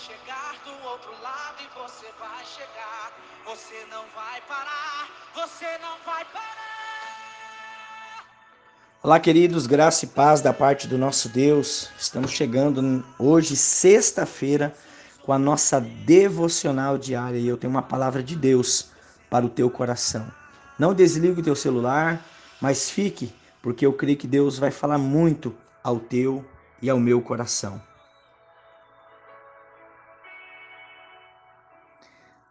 chegar do outro lado e você vai chegar. Você não vai parar, você não vai parar. Olá, queridos, graça e paz da parte do nosso Deus. Estamos chegando hoje, sexta-feira, com a nossa devocional diária e eu tenho uma palavra de Deus para o teu coração. Não desligue o teu celular, mas fique, porque eu creio que Deus vai falar muito ao teu e ao meu coração.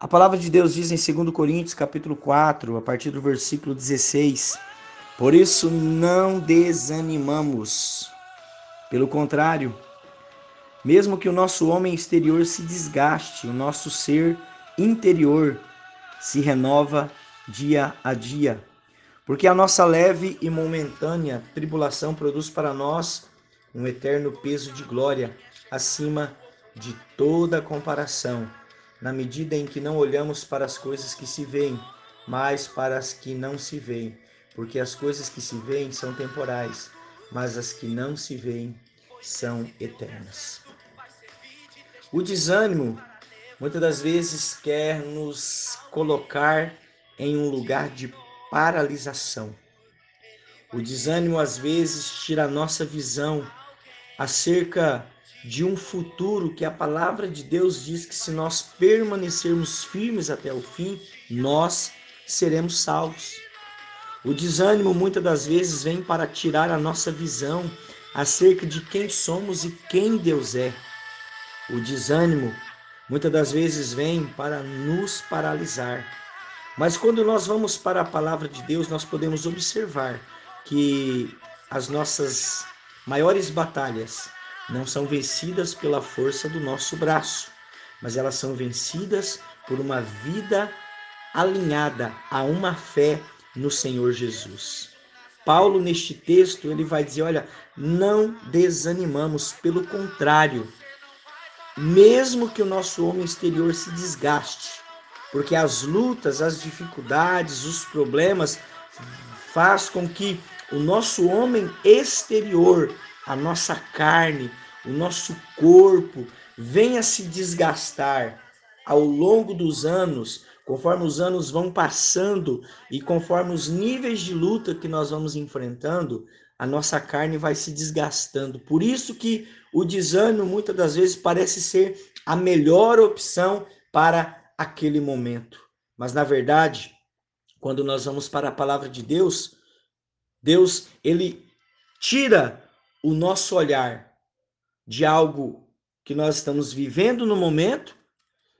A palavra de Deus diz em 2 Coríntios, capítulo 4, a partir do versículo 16: Por isso não desanimamos. Pelo contrário, mesmo que o nosso homem exterior se desgaste, o nosso ser interior se renova dia a dia. Porque a nossa leve e momentânea tribulação produz para nós um eterno peso de glória acima de toda comparação na medida em que não olhamos para as coisas que se veem, mas para as que não se veem, porque as coisas que se veem são temporais, mas as que não se veem são eternas. O desânimo muitas das vezes quer nos colocar em um lugar de paralisação. O desânimo às vezes tira a nossa visão acerca de um futuro que a palavra de Deus diz que se nós permanecermos firmes até o fim, nós seremos salvos. O desânimo muitas das vezes vem para tirar a nossa visão acerca de quem somos e quem Deus é. O desânimo muitas das vezes vem para nos paralisar. Mas quando nós vamos para a palavra de Deus, nós podemos observar que as nossas maiores batalhas não são vencidas pela força do nosso braço, mas elas são vencidas por uma vida alinhada a uma fé no Senhor Jesus. Paulo, neste texto, ele vai dizer: olha, não desanimamos, pelo contrário, mesmo que o nosso homem exterior se desgaste, porque as lutas, as dificuldades, os problemas faz com que o nosso homem exterior a nossa carne, o nosso corpo venha se desgastar ao longo dos anos, conforme os anos vão passando e conforme os níveis de luta que nós vamos enfrentando, a nossa carne vai se desgastando. Por isso que o desânimo muitas das vezes parece ser a melhor opção para aquele momento. Mas na verdade, quando nós vamos para a palavra de Deus, Deus ele tira o nosso olhar de algo que nós estamos vivendo no momento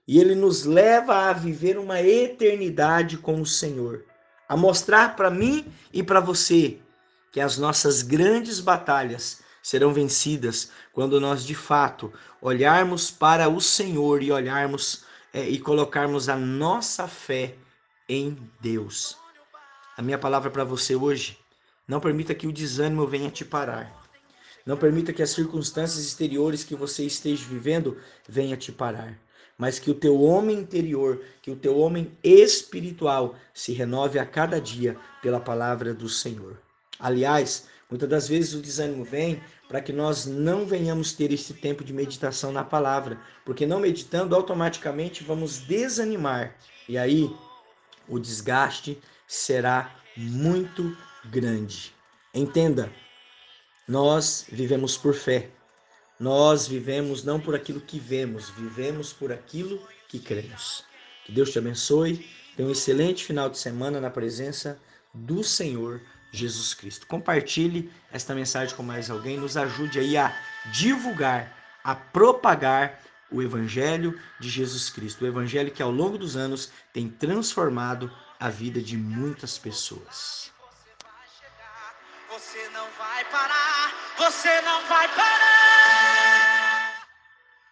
e ele nos leva a viver uma eternidade com o Senhor, a mostrar para mim e para você que as nossas grandes batalhas serão vencidas quando nós de fato olharmos para o Senhor e olharmos é, e colocarmos a nossa fé em Deus. A minha palavra para você hoje: não permita que o desânimo venha te parar. Não permita que as circunstâncias exteriores que você esteja vivendo venha te parar, mas que o teu homem interior, que o teu homem espiritual se renove a cada dia pela palavra do Senhor. Aliás, muitas das vezes o desânimo vem para que nós não venhamos ter esse tempo de meditação na palavra, porque não meditando automaticamente vamos desanimar e aí o desgaste será muito grande. Entenda, nós vivemos por fé. Nós vivemos não por aquilo que vemos, vivemos por aquilo que cremos. Que Deus te abençoe. Tenha um excelente final de semana na presença do Senhor Jesus Cristo. Compartilhe esta mensagem com mais alguém, nos ajude aí a divulgar, a propagar o evangelho de Jesus Cristo, o evangelho que ao longo dos anos tem transformado a vida de muitas pessoas. Você não vai parar, você não vai parar.